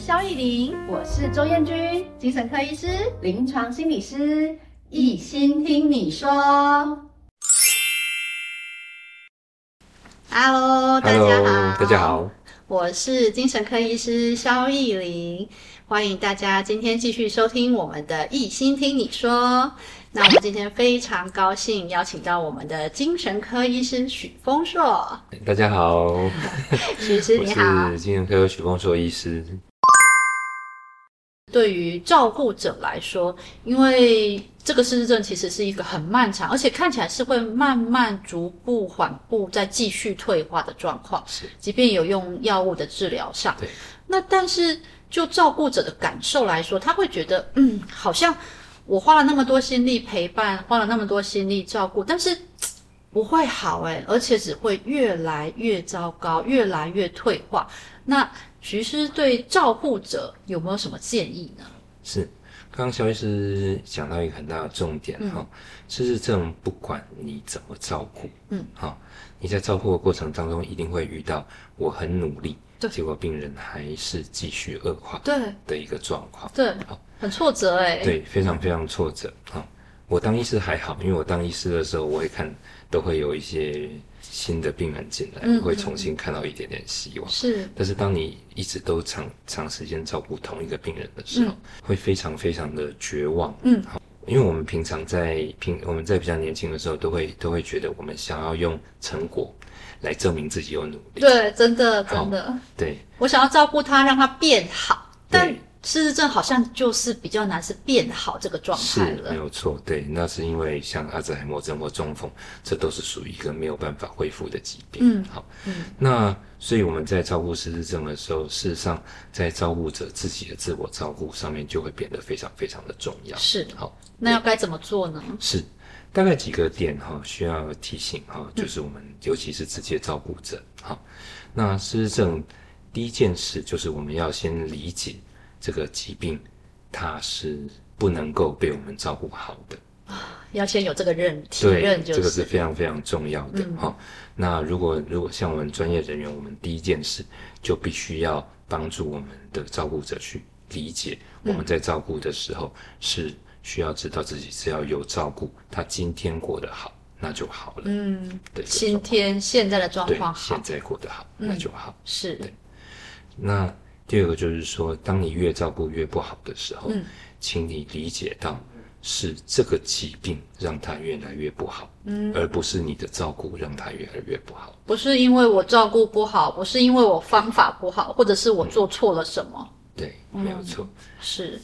萧逸林，我是周燕君，精神科医师、临床心理师，一心听你说。Hello，大家好，大家好，我是精神科医师萧亦伶，欢迎大家今天继续收听我们的一心听你说。那我们今天非常高兴邀请到我们的精神科医师许丰硕。大家好，许医师你好，我是精神科许丰硕医师。对于照顾者来说，因为这个失智症其实是一个很漫长，而且看起来是会慢慢、逐步、缓步再继续退化的状况。是，即便有用药物的治疗上，对。那但是就照顾者的感受来说，他会觉得，嗯，好像。我花了那么多心力陪伴，花了那么多心力照顾，但是不会好诶，而且只会越来越糟糕，越来越退化。那徐医师对照顾者有没有什么建议呢？是，刚刚肖医师讲到一个很大的重点哈、嗯，失智症不管你怎么照顾，嗯，哈，你在照顾的过程当中一定会遇到我很努力，对，结果病人还是继续恶化，对的一个状况，对，好。很挫折哎、欸，对，非常非常挫折啊！我当医师还好，因为我当医师的时候，我会看，都会有一些新的病人进来，嗯、会重新看到一点点希望。是，但是当你一直都长长时间照顾同一个病人的时候，嗯、会非常非常的绝望。嗯，好，因为我们平常在平我们在比较年轻的时候，都会都会觉得我们想要用成果来证明自己有努力。对，真的真的。对，我想要照顾他，让他变好，但。失智症好像就是比较难，是变好这个状态了。是，没有错，对，那是因为像阿兹海默症或中风，这都是属于一个没有办法恢复的疾病。嗯，好，嗯，那所以我们在照顾失智症的时候，事实上在照顾者自己的自我照顾上面就会变得非常非常的重要。是，好，那要该怎么做呢？是，大概几个点哈，需要提醒哈，就是我们尤其是直接照顾者，好，那失智症第一件事就是我们要先理解。这个疾病，它是不能够被我们照顾好的啊，要先有这个认体认，就是，这个是非常非常重要的哈、嗯。那如果如果像我们专业人员，我们第一件事就必须要帮助我们的照顾者去理解，我们在照顾的时候是需要知道自己只要有照顾，他今天过得好，那就好了。嗯，对，今天现在的状况好，现在过得好，那就好。嗯、是，对，那。第二个就是说，当你越照顾越不好的时候，嗯，请你理解到是这个疾病让他越来越不好，嗯，而不是你的照顾让他越来越不好。不是因为我照顾不好，不是因为我方法不好，或者是我做错了什么。嗯、对，没有错。是。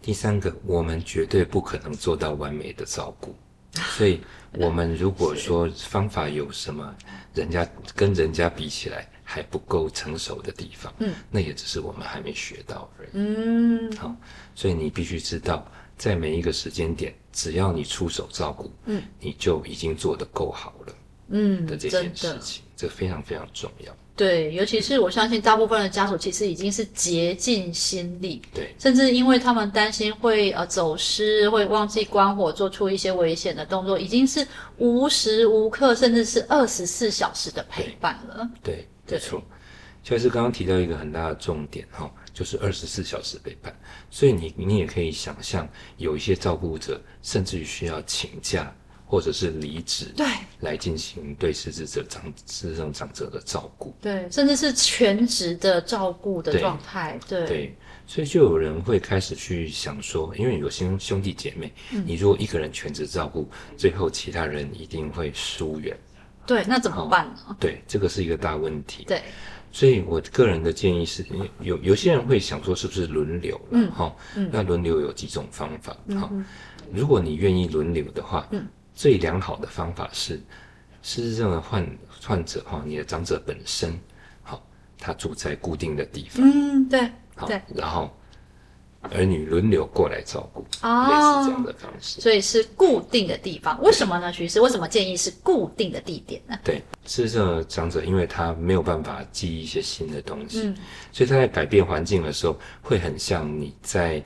第三个，我们绝对不可能做到完美的照顾，所以我们如果说方法有什么，人家跟人家比起来。还不够成熟的地方，嗯，那也只是我们还没学到而已，嗯，好，所以你必须知道，在每一个时间点，只要你出手照顾，嗯，你就已经做得够好了，嗯，的这件事情，这非常非常重要。对，尤其是我相信大部分的家属其实已经是竭尽心力，对，甚至因为他们担心会呃走失，会忘记关火，做出一些危险的动作，已经是无时无刻，甚至是二十四小时的陪伴了，对。对没错，就是刚刚提到一个很大的重点哈，就是二十四小时陪伴。所以你你也可以想象，有一些照顾者甚至于需要请假或者是离职，对，来进行对失智者长失智症长者的照顾，对，甚至是全职的照顾的状态，对。对，所以就有人会开始去想说，因为有兄兄弟姐妹，嗯，你如果一个人全职照顾，最后其他人一定会疏远。对，那怎么办呢？哦，对，这个是一个大问题。对，所以我个人的建议是，有有些人会想说，是不是轮流？嗯，哈、哦嗯，那轮流有几种方法。好、嗯哦，如果你愿意轮流的话，嗯，最良好的方法是，失智症的患患者哈、哦，你的长者本身，好、哦，他住在固定的地方。嗯，对，好，对，然后。儿女轮流过来照顾，哦，类似这样的方式，所以是固定的地方。为什么呢？徐医师，为什么建议是固定的地点呢？对，是这个长者，因为他没有办法记忆一些新的东西，嗯，所以他在改变环境的时候，会很像你在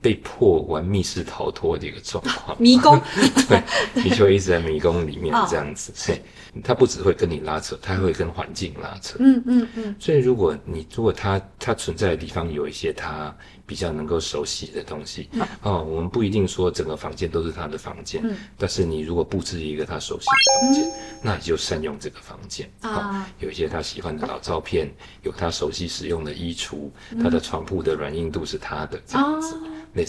被迫玩密室逃脱的一个状况，迷宫，对，你就一直在迷宫里面这样子，哦、对，他不只会跟你拉扯，他还会跟环境拉扯，嗯嗯嗯，所以如果你如果他他存在的地方有一些他比较能够熟悉的东西，嗯、哦，我们不一定说整个房间都是他的房间，嗯，但是你如果布置一个他熟悉的房间，嗯、那你就善用这个房间。啊、哦，有一些他喜欢的老照片，有他熟悉使用的衣橱，嗯、他的床铺的软硬度是他的这样子。哦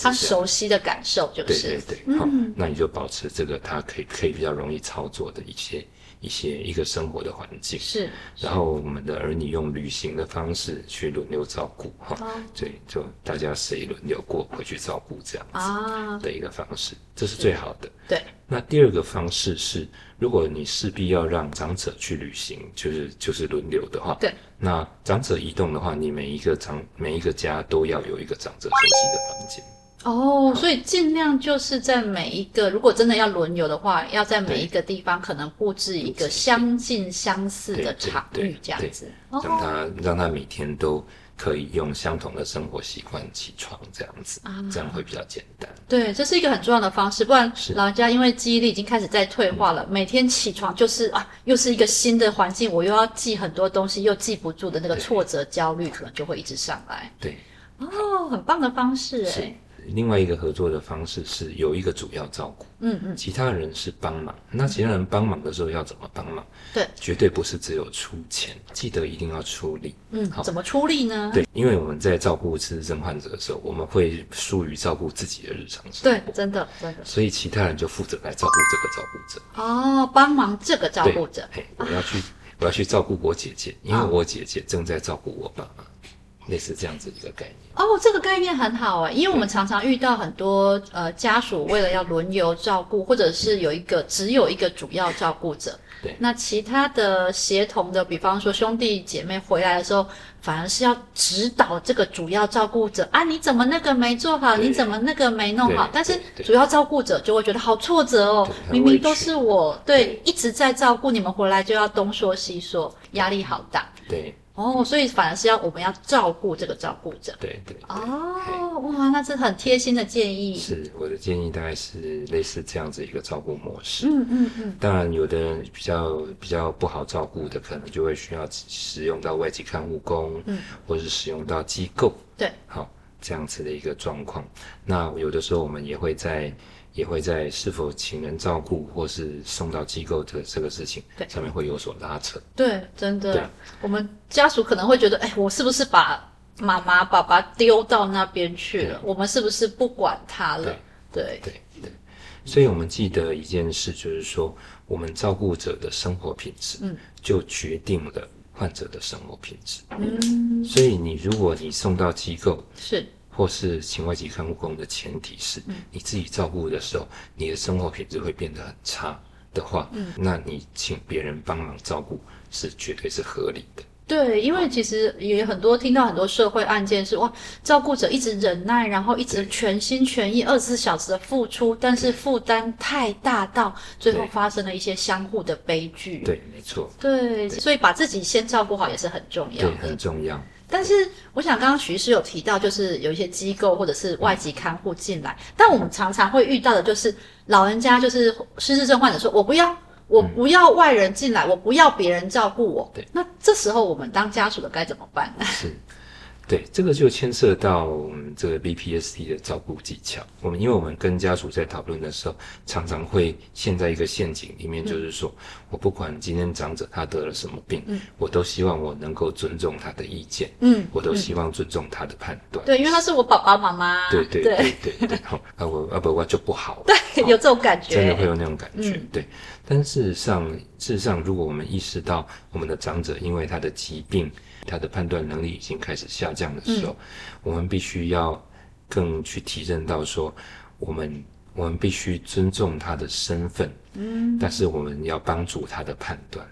他熟悉的感受就是。对对对，好、嗯。哦，那你就保持这个他可以可以比较容易操作的一些一些一个生活的环境。是，然后我们的儿女用旅行的方式去轮流照顾哈，对、哦，就大家谁轮流过回去照顾这样子的一个方式，啊、这是最好的。对，那第二个方式是，如果你势必要让长者去旅行，就是就是轮流的话，对，那长者移动的话，你每一个长每一个家都要有一个长者熟悉的房间。哦，所以尽量就是在每一个，如果真的要轮游的话，要在每一个地方可能布置一个相近相似的场域，这样子，让他让他每天都可以用相同的生活习惯起床，这样子，啊，这样会比较简单。对，这是一个很重要的方式，不然老人家因为记忆力已经开始在退化了，每天起床就是啊，又是一个新的环境，我又要记很多东西，又记不住的那个挫折焦虑，可能就会一直上来。对，哦，很棒的方式，哎。另外一个合作的方式是有一个主要照顾，嗯嗯，其他人是帮忙。那其他人帮忙的时候要怎么帮忙？对，绝对不是只有出钱，记得一定要出力。嗯，好，怎么出力呢？对，因为我们在照顾失智症患者的时候，我们会疏于照顾自己的日常生活。对，真的真的。所以其他人就负责来照顾这个照顾者。哦，帮忙这个照顾者。嘿，我要去，啊、我要去照顾我姐姐，因为我姐姐正在照顾我爸妈。类似这样子一个概念。哦，这个概念很好哎，因为我们常常遇到很多呃家属为了要轮流照顾，或者是有一个只有一个主要照顾者，对，那其他的协同的，比方说兄弟姐妹回来的时候，反而是要指导这个主要照顾者啊，你怎么那个没做好，你怎么那个没弄好，但是主要照顾者就会觉得好挫折哦，明明都是我对，对。一直在照顾你们，回来就要东说西说，压力好大，对。哦，所以反而是要我们要照顾这个照顾者。对对，对。哦，哇，那是很贴心的建议。是，我的建议大概是类似这样子一个照顾模式。嗯嗯嗯。当然，有的人比较比较不好照顾的，可能就会需要使用到外籍看护工，嗯，或者是使用到机构。对。好，这样子的一个状况。那有的时候我们也会在。也会在是否请人照顾或是送到机构的这个事情上面会有所拉扯。对，真的。对，我们家属可能会觉得，哎，我是不是把妈妈、爸爸丢到那边去了？我们是不是不管他了？对，对，对，对。所以我们记得一件事，就是说，我们照顾者的生活品质，嗯，就决定了患者的生活品质。嗯。所以你如果你送到机构，是。或是请外籍看护工的前提是，你自己照顾的时候，你的生活品质会变得很差的话，嗯，那你请别人帮忙照顾是绝对是合理的。对，因为其实也很多听到很多社会案件是哇，照顾者一直忍耐，然后一直全心全意二十四小时的付出，但是负担太大到最后发生了一些相互的悲剧。对，没错。对，所以把自己先照顾好也是很重要的。对，很重要。但是，我想刚刚徐医师有提到，就是有一些机构或者是外籍看护进来，但我们常常会遇到的就是老人家，就是失智症患者说：“我不要，我不要外人进来，我不要别人照顾我。”对，那这时候我们当家属的该怎么办呢？是。对，这个就牵涉到我们这个 BPSD 的照顾技巧。我们因为我们跟家属在讨论的时候，常常会陷在一个陷阱里面，就是说、嗯、我不管今天长者他得了什么病，嗯，我都希望我能够尊重他的意见，嗯，我都希望尊重他的判断。对，因为他是我爸爸妈妈。对对对对对，好，啊我啊不我就不好。对，有这种感觉，真的会有那种感觉。嗯、对，但事实上，事实上，如果我们意识到我们的长者因为他的疾病，他的判断能力已经开始下降的时候，嗯、我们必须要更去提认到说，我们我们必须尊重他的身份，嗯，但是我们要帮助他的判断。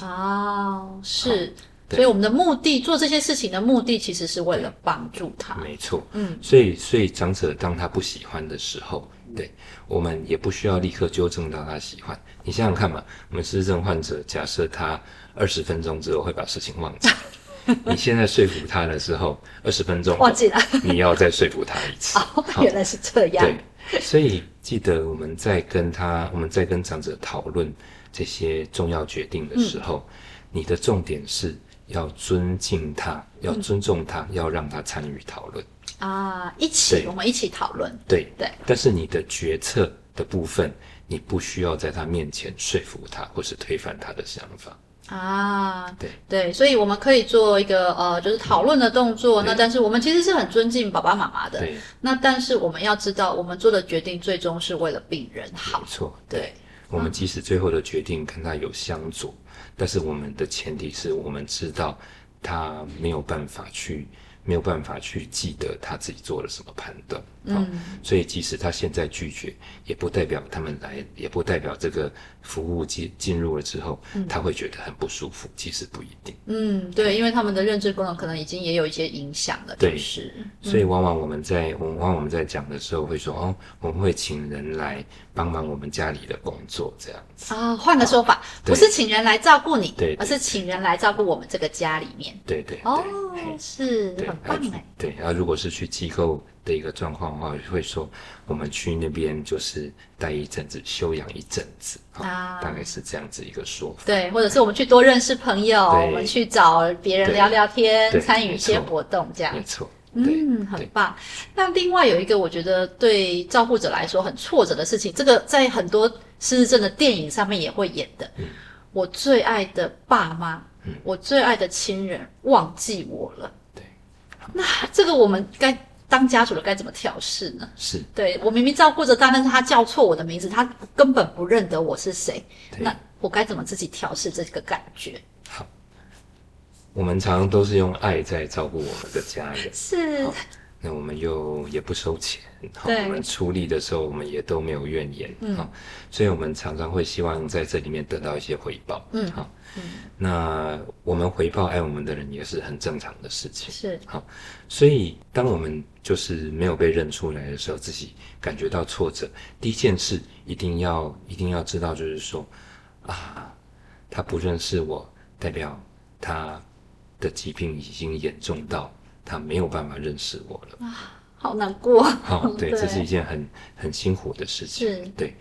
哦，是，所以我们的目的做这些事情的目的，其实是为了帮助他。没错，嗯，所以所以长者当他不喜欢的时候，对，我们也不需要立刻纠正到他喜欢。你想想看嘛，我们失智症患者，假设他二十分钟之后会把事情忘记。你现在说服他的时候，二十分钟忘记了，你要再说服他一次。哦，原来是这样。对，所以记得我们在跟他，我们在跟长者讨论这些重要决定的时候，嗯、你的重点是要尊敬他，要尊重他，嗯、要让他参与讨论。啊，一起，我们一起讨论。对对，对但是你的决策的部分，你不需要在他面前说服他，或是推翻他的想法。啊，对对，所以我们可以做一个呃，就是讨论的动作。嗯、那但是我们其实是很尊敬爸爸妈妈的。对。那但是我们要知道，我们做的决定最终是为了病人好。没错。对。对我们即使最后的决定跟他有相左，嗯、但是我们的前提是我们知道他没有办法去。没有办法去记得他自己做了什么判断，嗯、哦，所以即使他现在拒绝，也不代表他们来，也不代表这个服务进进入了之后，嗯、他会觉得很不舒服，其实不一定。嗯，对，因为他们的认知功能可能已经也有一些影响了，对，是。所以往往我们在，往往我们在讲的时候会说，哦，我们会请人来帮忙我们家里的工作，这样子。啊、哦，换个说法，哦、不是请人来照顾你，对，而是请人来照顾我们这个家里面。对对，对。哦，是。对很棒哎，对，然后如果是去机构的一个状况的话，会说我们去那边就是待一阵子，休养一阵子啊，大概是这样子一个说法。对，或者是我们去多认识朋友，我们去找别人聊聊天，参与一些活动，这样。没错，嗯，很棒。那另外有一个我觉得对照顾者来说很挫折的事情，这个在很多失智症的电影上面也会演的。我最爱的爸妈，我最爱的亲人忘记我了。对那这个我们该当家属的该怎么调试呢？是对，我明明照顾着他，但是他叫错我的名字，他根本不认得我是谁。那我该怎么自己调试这个感觉？好，我们常常都是用爱在照顾我们的家人。是。那我们又也不收钱，对。我们出力的时候，我们也都没有怨言，嗯，所以我们常常会希望在这里面得到一些回报，嗯，好，嗯，那我们回报爱我们的人也是很正常的事情，是，好，所以当我们就是没有被认出来的时候，自己感觉到挫折，第一件事一定要一定要知道，就是说，啊，他不认识我，代表他的疾病已经严重到。他没有办法认识我了啊，好难过。好，对，对这是一件很很辛苦的事情。是，对。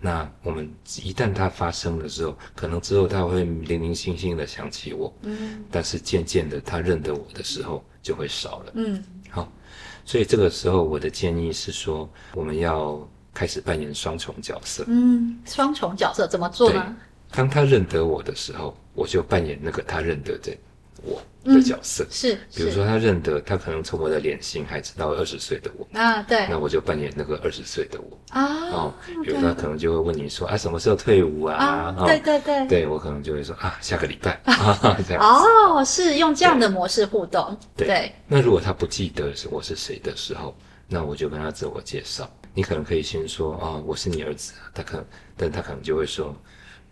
那我们一旦它发生的时候，可能之后他会零零星星的想起我，嗯，但是渐渐的他认得我的时候就会少了，嗯。好，所以这个时候我的建议是说，我们要开始扮演双重角色。嗯，双重角色怎么做呢？当他认得我的时候，我就扮演那个他认得的我。的角色、嗯、是，比如说他认得，他可能从我的脸型还知道二十岁的我。啊，对，那我就扮演那个二十岁的我。啊，哦，比如说他可能就会问你说啊，什么时候退伍啊？对对对，对我可能就会说啊，下个礼拜。啊，这样哦，是用这样的模式互动，对。对。对那如果他不记得是我是谁的时候，那我就跟他自我介绍，你可能可以先说啊、哦，我是你儿子，他可能，但他可能就会说。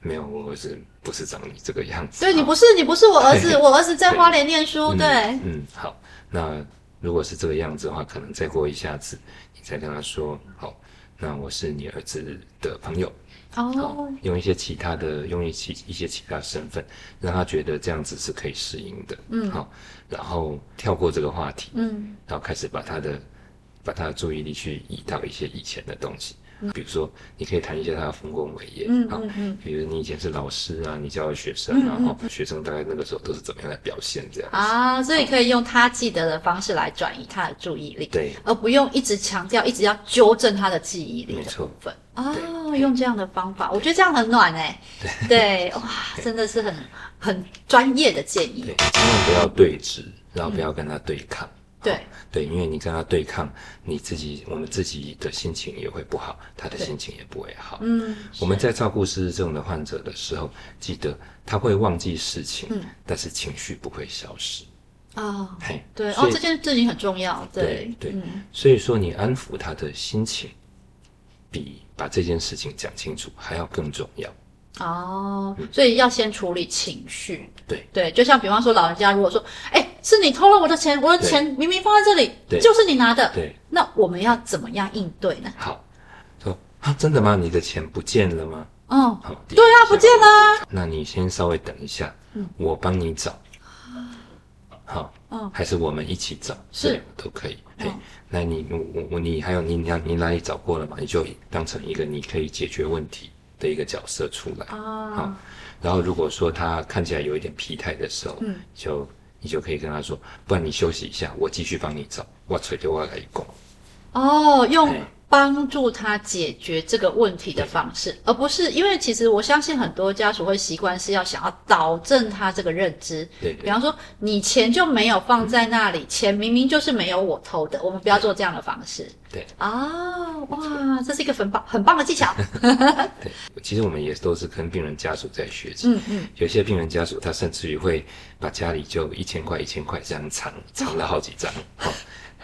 没有，我儿子不是长你这个样子。对，你不是，你不是我儿子，我儿子在花莲念书。对，嗯，嗯，好，那如果是这个样子的话，可能再过一下子，你再跟他说，好，那我是你儿子的朋友。哦，用一些其他的，用一些一些其他身份，让他觉得这样子是可以适应的。嗯，好，然后跳过这个话题。嗯，然后开始把他的把他的注意力去移到一些以前的东西。比如说，你可以谈一下他的丰功伟业，嗯嗯嗯，比如你以前是老师啊，你教的学生，然后学生大概那个时候都是怎么样来表现这样啊，所以可以用他记得的方式来转移他的注意力，对，而不用一直强调，一直要纠正他的记忆力的部分。没错，哦，用这样的方法，我觉得这样很暖哎，对，哇，真的是很很专业的建议，对，千万不要对峙，然后不要跟他对抗。对对，因为你跟他对抗，你自己我们自己的心情也会不好，他的心情也不会好。嗯，我们在照顾失智症的患者的时候，记得他会忘记事情，嗯，但是情绪不会消失。哦，嘿，对，哦，这件事情很重要。对对，所以说你安抚他的心情，比把这件事情讲清楚还要更重要。哦，所以要先处理情绪。对对，就像比方说，老人家如果说，哎。是你偷了我的钱，我的钱明明放在这里，就是你拿的。对，那我们要怎么样应对呢？好，说啊，真的吗？你的钱不见了吗？嗯，好，对啊，不见了。那你先稍微等一下，嗯，我帮你找。好，嗯，还是我们一起找，是都可以。嗯嘿，那你我我你还有你你你哪里找过了嘛？你就当成一个你可以解决问题的一个角色出来啊。好，然后如果说他看起来有一点疲态的时候，嗯，就你就可以跟他说，不然你休息一下，我继续帮你找，我垂头我来讲。哦，用嘿帮助他解决这个问题的方式，而不是因为其实我相信很多家属会习惯是要想要导正他这个认知。对，比方说你钱就没有放在那里，钱明明就是没有我偷的，我们不要做这样的方式。对啊，哇，这是一个很棒很棒的技巧。对，其实我们也都是跟病人家属在学习。嗯嗯，有些病人家属他甚至于会把家里就一千块一千块这样藏藏了好几张。哦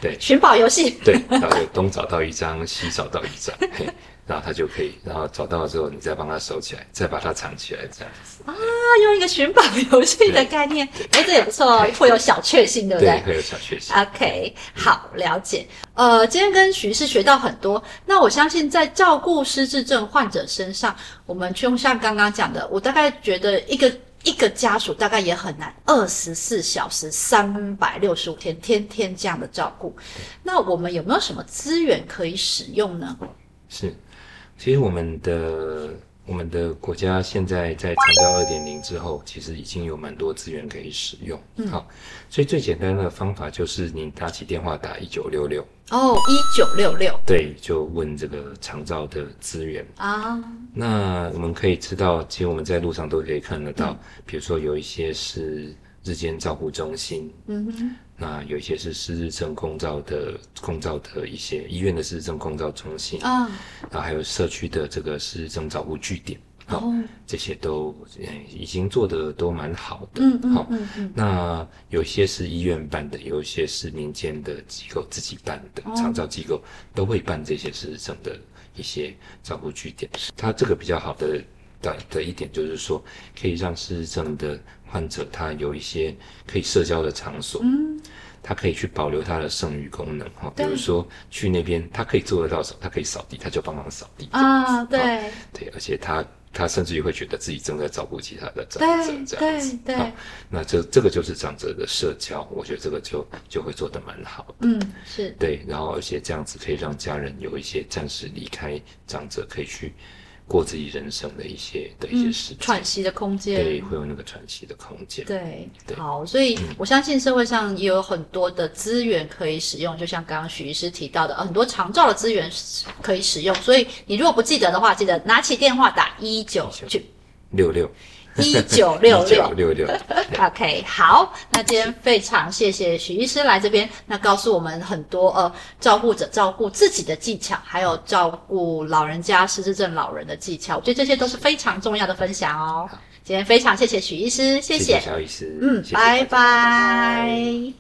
对，寻宝游戏。对，然后就东找到一张，西找到一张，嘿，然后他就可以，然后找到了之后，你再帮他收起来，再把它藏起来，这样子。啊，用一个寻宝游戏的概念，哎，这也不错哦，会有小确幸，对不对？对，会有小确幸。OK，好，了解。呃，今天跟徐医师学到很多，那我相信在照顾失智症患者身上，我们就像刚刚讲的，我大概觉得一个。一个家属大概也很难，二十四小时、三百六十五天，天天这样的照顾。那我们有没有什么资源可以使用呢？是，其实我们的我们的国家现在在长照二点零之后，其实已经有蛮多资源可以使用。嗯，好，所以最简单的方法就是你打起电话打一九六六。哦，一九六六。对，就问这个长照的资源啊。那我们可以知道，其实我们在路上都可以看得到，嗯、比如说有一些是日间照护中心，嗯哼，那有一些是失智症共照的共照的一些医院的失智症共照中心啊，然后还有社区的这个失智症照护据点。好、哦，这些都已经做的都蛮好的。嗯嗯嗯嗯。那有些是医院办的，有一些是民间的机构自己办的，哦、长照机构都会办这些失智症的一些照顾据点。它这个比较好的的的一点就是说，可以让失智症的患者他有一些可以社交的场所。嗯。他可以去保留他的剩余功能哈，比如说去那边，他可以做得到什么，他可以扫地，他就帮忙扫地啊，对对，而且他。他甚至于会觉得自己正在照顾其他的长者，这样子。对对对。那这这个就是长者的社交，我觉得这个就就会做得蛮好的。嗯，是。对，然后而且这样子可以让家人有一些暂时离开长者，可以去。过自己人生的一些的一些时间、嗯，喘息的空间，对，会有那个喘息的空间。对，对，好，所以我相信社会上也有很多的资源可以使用，就像刚刚许医师提到的，很多长照的资源可以使用。所以你如果不记得的话，记得拿起电话打一九六六。一九六六六六，OK，好，那今天非常谢谢许医师来这边，那告诉我们很多呃照顾者照顾自己的技巧，还有照顾老人家失智症老人的技巧，我觉得这些都是非常重要的分享哦。今天非常谢谢许医师，谢谢，谢谢萧医师，嗯。拜拜。